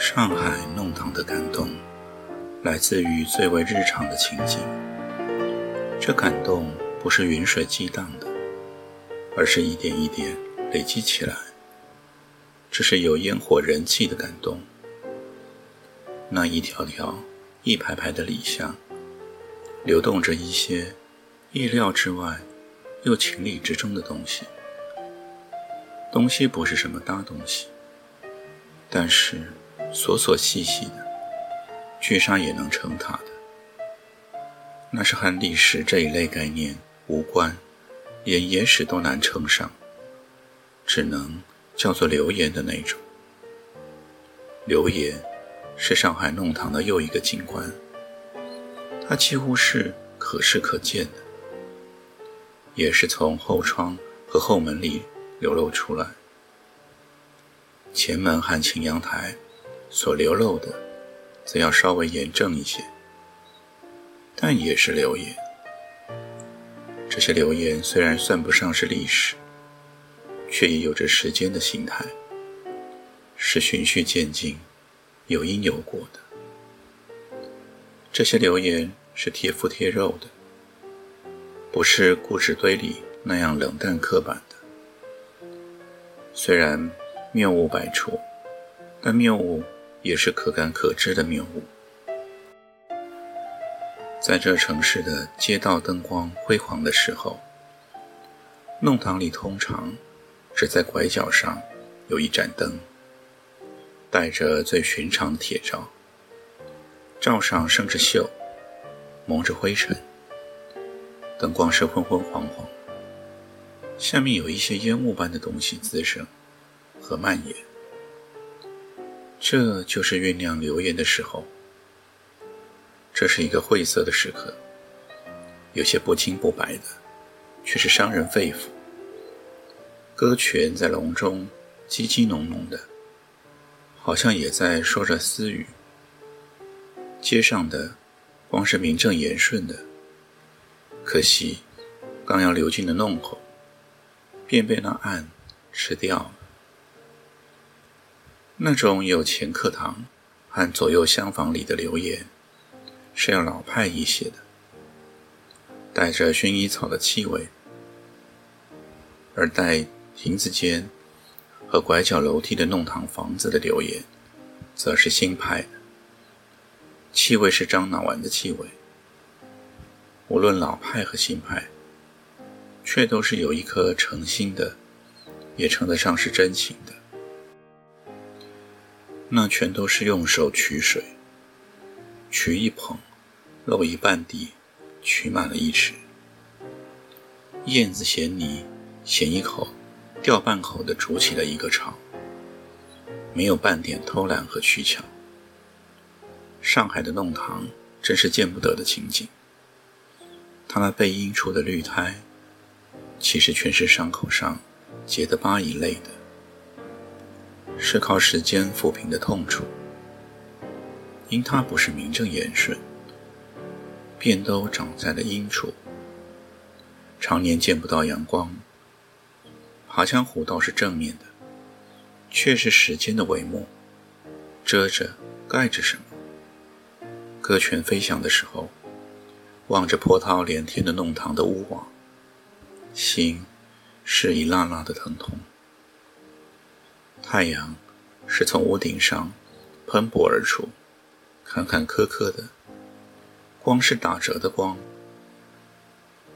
上海弄堂的感动，来自于最为日常的情景。这感动不是云水激荡的，而是一点一点累积起来。这是有烟火人气的感动。那一条条、一排排的里巷，流动着一些意料之外又情理之中的东西。东西不是什么大东西，但是。琐琐细细的，巨沙也能成塔的，那是和历史这一类概念无关，连野史都难称上，只能叫做流言的那种。流言是上海弄堂的又一个景观，它几乎是可视可见的，也是从后窗和后门里流露出来，前门和晴阳台。所流露的，则要稍微严正一些，但也是流言。这些流言虽然算不上是历史，却也有着时间的形态，是循序渐进、有因有果的。这些流言是贴肤贴肉的，不是故事堆里那样冷淡刻板的。虽然谬误百出，但谬误。也是可感可知的谬误。在这城市的街道灯光辉煌的时候，弄堂里通常只在拐角上有一盏灯，带着最寻常的铁罩，罩上生着锈，蒙着灰尘，灯光是昏昏黄黄，下面有一些烟雾般的东西滋生和蔓延。这就是酝酿流言的时候。这是一个晦涩的时刻，有些不清不白的，却是伤人肺腑。歌泉在笼中叽叽哝哝的，好像也在说着私语。街上的光是名正言顺的，可惜刚要流进的弄口，便被那暗吃掉。那种有钱课堂和左右厢房里的留言，是要老派一些的，带着薰衣草的气味；而带亭子间和拐角楼梯的弄堂房子的留言，则是新派的，气味是樟脑丸的气味。无论老派和新派，却都是有一颗诚心的，也称得上是真情的。那全都是用手取水，取一捧，漏一半地，取满了一池。燕子衔泥，衔一口，掉半口的煮起了一个巢，没有半点偷懒和取巧。上海的弄堂真是见不得的情景。他那背阴处的绿苔，其实全是伤口上结的疤一类的。是靠时间抚平的痛楚，因它不是名正言顺，便都长在了阴处，常年见不到阳光。爬墙虎倒是正面的，却是时间的帷幕，遮着盖着什么。歌泉飞翔的时候，望着波涛连天的弄堂的屋瓦，心是一辣辣的疼痛。太阳是从屋顶上喷薄而出，坎坎坷坷的，光是打折的光。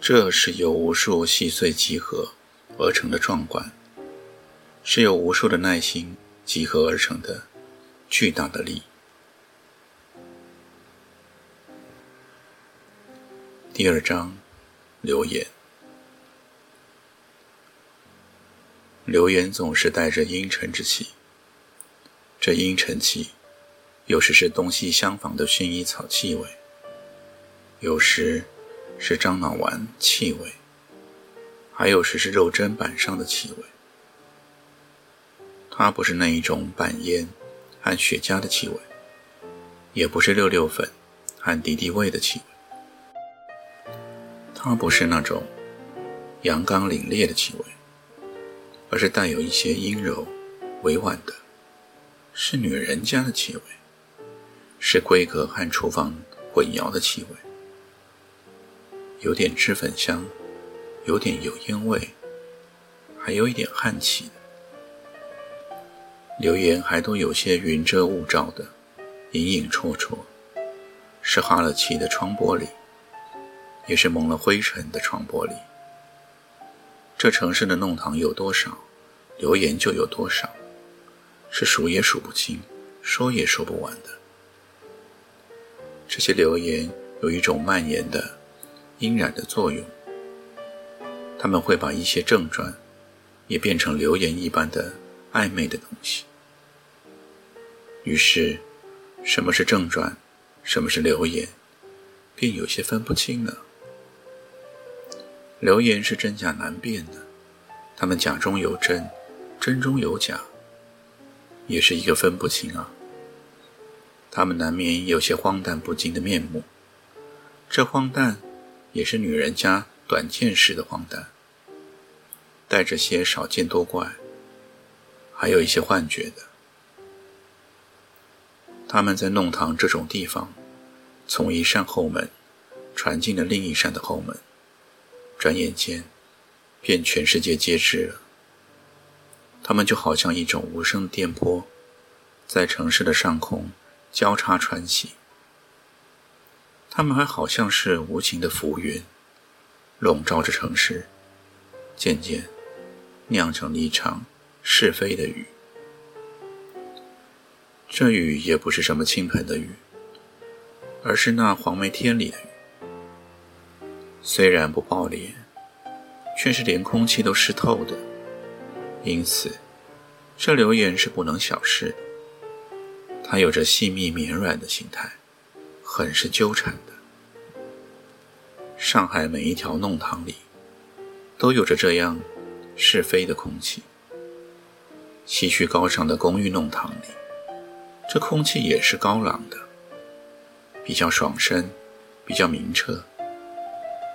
这是由无数细碎集合而成的壮观，是由无数的耐心集合而成的巨大的力。第二章，留言。流言总是带着阴沉之气，这阴沉气，有时是东西相仿的薰衣草气味，有时是樟脑丸气味，还有时是肉砧板上的气味。它不是那一种板烟和雪茄的气味，也不是六六粉和敌敌畏的气味，它不是那种阳刚凛冽的气味。而是带有一些阴柔、委婉的，是女人家的气味，是闺阁和厨房混肴的气味，有点脂粉香，有点油烟味，还有一点汗气留。言还都有些云遮雾罩的，隐隐绰绰，是哈了气的窗玻璃，也是蒙了灰尘的窗玻璃。这城市的弄堂有多少，流言就有多少，是数也数不清，说也说不完的。这些流言有一种蔓延的、阴染的作用，他们会把一些正传也变成流言一般的暧昧的东西。于是，什么是正传，什么是流言，便有些分不清了。流言是真假难辨的，他们假中有真，真中有假，也是一个分不清啊。他们难免有些荒诞不经的面目，这荒诞也是女人家短见式的荒诞，带着些少见多怪，还有一些幻觉的。他们在弄堂这种地方，从一扇后门传进了另一扇的后门。转眼间，便全世界皆知了。他们就好像一种无声的颠簸，在城市的上空交叉穿行。他们还好像是无情的浮云，笼罩着城市，渐渐酿成了一场是非的雨。这雨也不是什么倾盆的雨，而是那黄梅天里的雨。虽然不爆裂，却是连空气都湿透的。因此，这流言是不能小视。它有着细密绵软的形态，很是纠缠的。上海每一条弄堂里，都有着这样是非的空气。西区高尚的公寓弄堂里，这空气也是高朗的，比较爽身，比较明澈。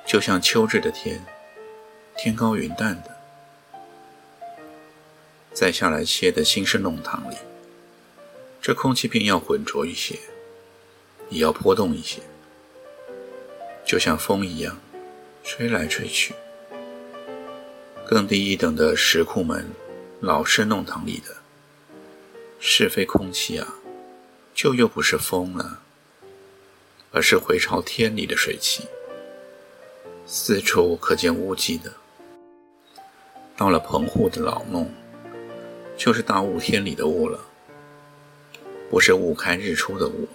就像秋日的天，天高云淡的。再下来些的新式弄堂里，这空气便要浑浊一些，也要波动一些，就像风一样，吹来吹去。更低一等的石库门、老式弄堂里的是非空气啊，就又不是风了，而是回朝天里的水汽。四处可见雾迹的。到了棚户的老弄，就是大雾天里的雾了，不是雾开日出的雾，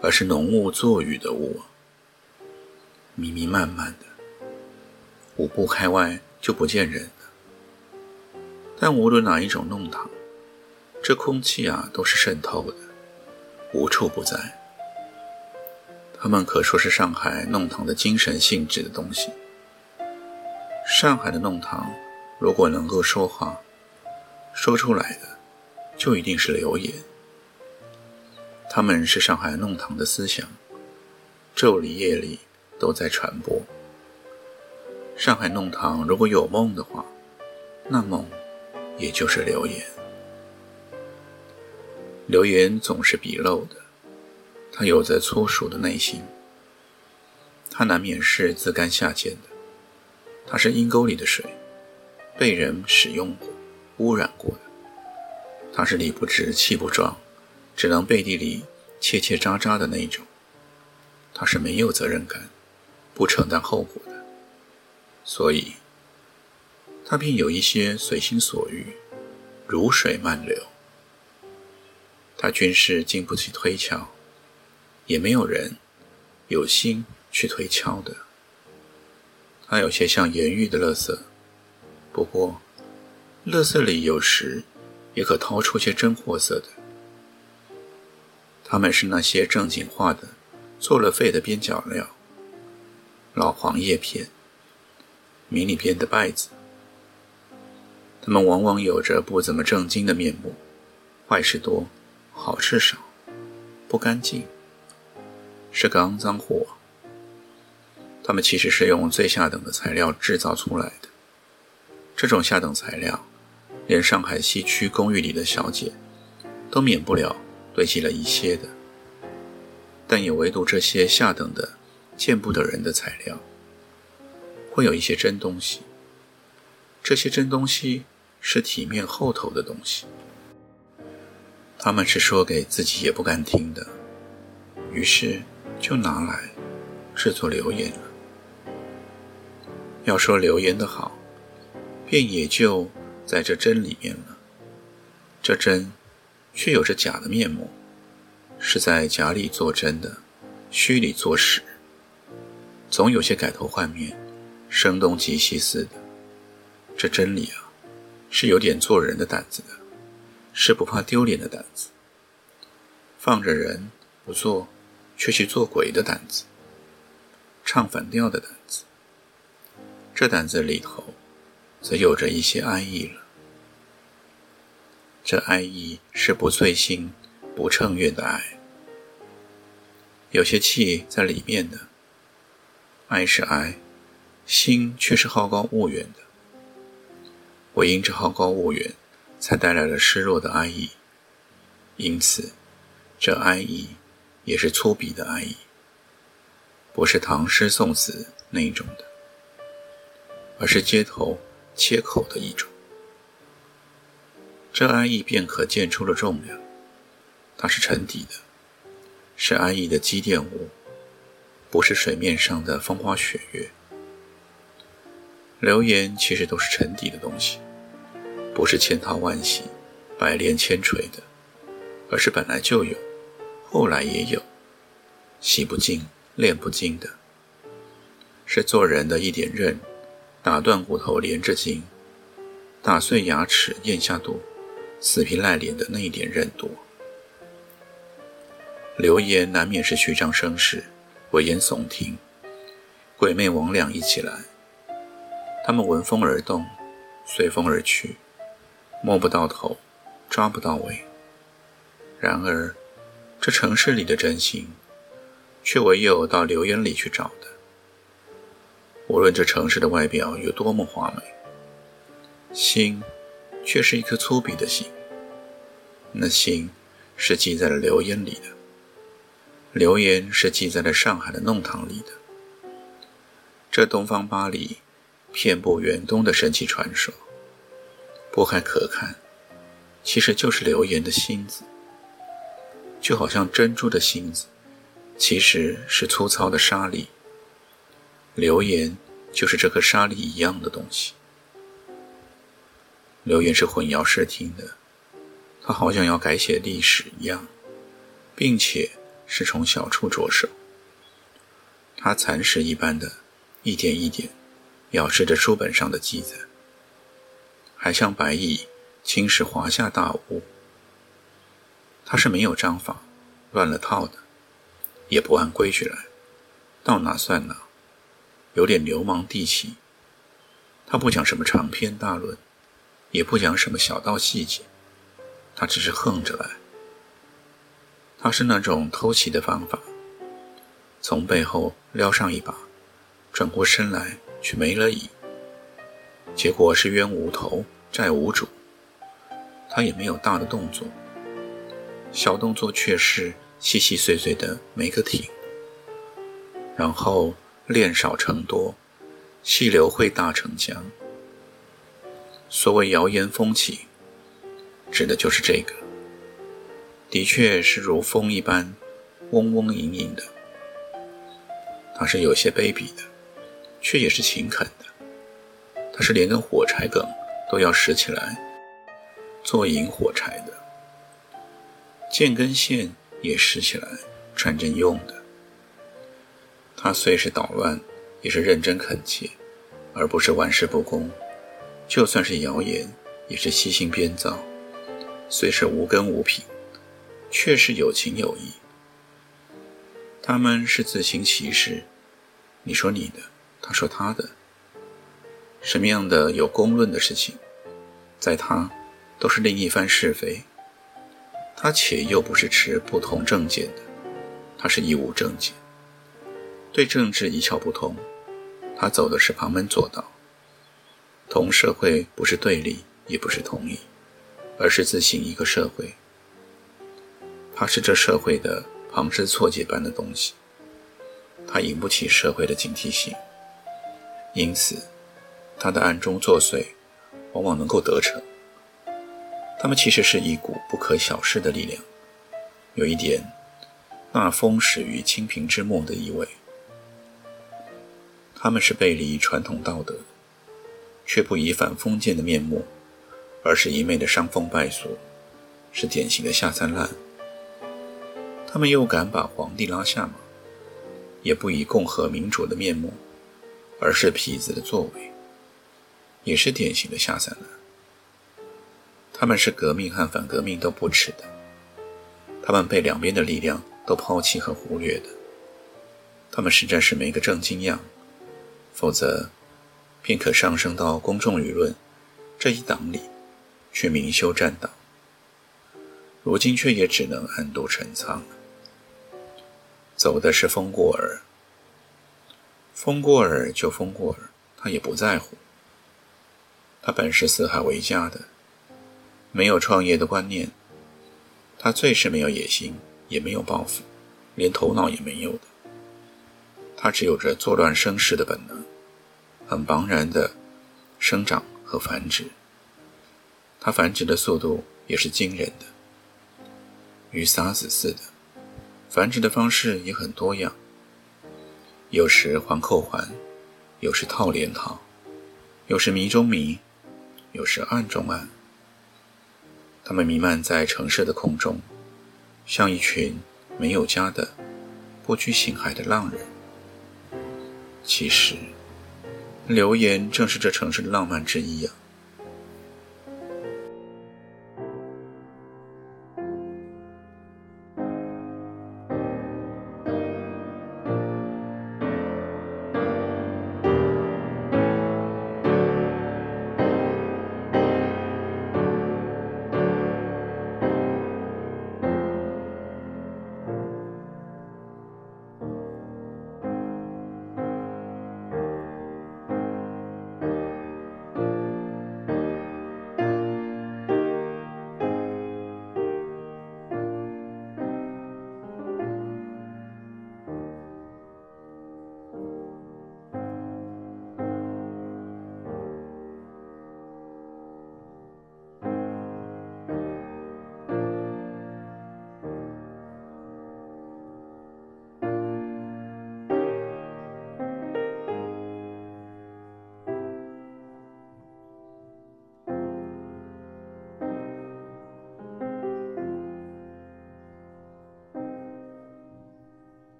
而是浓雾作雨的雾，迷迷漫漫的，五步开外就不见人了。但无论哪一种弄堂，这空气啊都是渗透的，无处不在。他们可说是上海弄堂的精神性质的东西。上海的弄堂，如果能够说话，说出来的就一定是流言。他们是上海弄堂的思想，昼里夜里都在传播。上海弄堂如果有梦的话，那梦也就是流言。流言总是笔漏的。他有着粗俗的内心，他难免是自甘下贱的，他是阴沟里的水，被人使用过、污染过的，他是理不直气不壮，只能背地里切切渣渣的那种，他是没有责任感、不承担后果的，所以，他便有一些随心所欲，如水漫流，他均是经不起推敲。也没有人有心去推敲的。它有些像盐狱的垃圾，不过乐色里有时也可掏出些真货色的。他们是那些正经化的、做了废的边角料，老黄叶片、迷你边的败子。他们往往有着不怎么正经的面目，坏事多，好事少，不干净，是个肮脏货。他们其实是用最下等的材料制造出来的。这种下等材料，连上海西区公寓里的小姐都免不了堆积了一些的，但也唯独这些下等的、见不得人的材料，会有一些真东西。这些真东西。是体面厚头的东西，他们是说给自己也不敢听的，于是就拿来制作流言了。要说流言的好，便也就在这真里面了。这真却有着假的面目，是在假里做真的，虚里做实，总有些改头换面，声东击西似的。这真理啊！是有点做人的胆子的，是不怕丢脸的胆子，放着人不做，却去做鬼的胆子，唱反调的胆子。这胆子里头，则有着一些安逸了。这安逸是不醉心、不称怨的爱，有些气在里面的。爱是爱，心却是好高骛远的。我因这好高骛远，才带来了失落的安逸。因此，这安逸也是粗鄙的安逸，不是唐诗宋词那一种的，而是街头切口的一种。这安逸便可见出了重量，它是沉底的，是安逸的积淀物，不是水面上的风花雪月。流言其实都是沉底的东西，不是千淘万洗、百炼千锤的，而是本来就有，后来也有，洗不净、练不精的，是做人的一点刃，打断骨头连着筋，打碎牙齿咽下肚，死皮赖脸的那一点刃多。流言难免是虚张声势、危言耸听、鬼魅魍魉一起来。他们闻风而动，随风而去，摸不到头，抓不到尾。然而，这城市里的真心，却唯有到流言里去找的。无论这城市的外表有多么华美，心却是一颗粗鄙的心。那心是记在了流言里的，流言是记在了上海的弄堂里的。这东方巴黎。遍布远东的神奇传说，拨开可看，其实就是流言的心子，就好像珍珠的芯子，其实是粗糙的沙粒。流言就是这颗沙粒一样的东西。流言是混淆视听的，它好像要改写历史一样，并且是从小处着手，它蚕食一般的，一点一点。咬噬着书本上的记载，还像白蚁侵蚀华夏大屋。他是没有章法，乱了套的，也不按规矩来，到哪算哪，有点流氓地气。他不讲什么长篇大论，也不讲什么小道细节，他只是横着来。他是那种偷袭的方法，从背后撩上一把，转过身来。却没了影，结果是冤无头债无主。他也没有大的动作，小动作却是细细碎碎的没个停。然后练少成多，细流会大成江。所谓谣言风起，指的就是这个，的确是如风一般，嗡嗡隐隐的。他是有些卑鄙的。却也是勤恳的，他是连根火柴梗都要拾起来做引火柴的，剑根线也拾起来穿针用的。他虽是捣乱，也是认真恳切，而不是玩世不恭。就算是谣言，也是悉心编造，虽是无根无凭，却是有情有义。他们是自行其事，你说你的，他说他的。什么样的有公论的事情，在他都是另一番是非。他且又不是持不同政见的，他是一无政见，对政治一窍不通。他走的是旁门左道，同社会不是对立，也不是同意，而是自行一个社会。他是这社会的旁枝错节般的东西，他引不起社会的警惕性，因此。他的暗中作祟，往往能够得逞。他们其实是一股不可小视的力量，有一点那风始于清平之末的意味。他们是背离传统道德，却不以反封建的面目，而是一昧的伤风败俗，是典型的下三滥。他们又敢把皇帝拉下马，也不以共和民主的面目，而是痞子的作为。也是典型的下三滥。他们是革命和反革命都不耻的，他们被两边的力量都抛弃和忽略的。他们实在是没个正经样，否则便可上升到公众舆论这一党里去明修栈道。如今却也只能暗度陈仓了。走的是风过耳，风过耳就风过耳，他也不在乎。他本是四海为家的，没有创业的观念。他最是没有野心，也没有抱负，连头脑也没有的。他只有着作乱生事的本能，很茫然的生长和繁殖。他繁殖的速度也是惊人的，与撒子似的。繁殖的方式也很多样，有时环扣环，有时套连套，有时迷中迷。有时暗中暗，他们弥漫在城市的空中，像一群没有家的不拘形骸的浪人。其实，流言正是这城市的浪漫之一啊。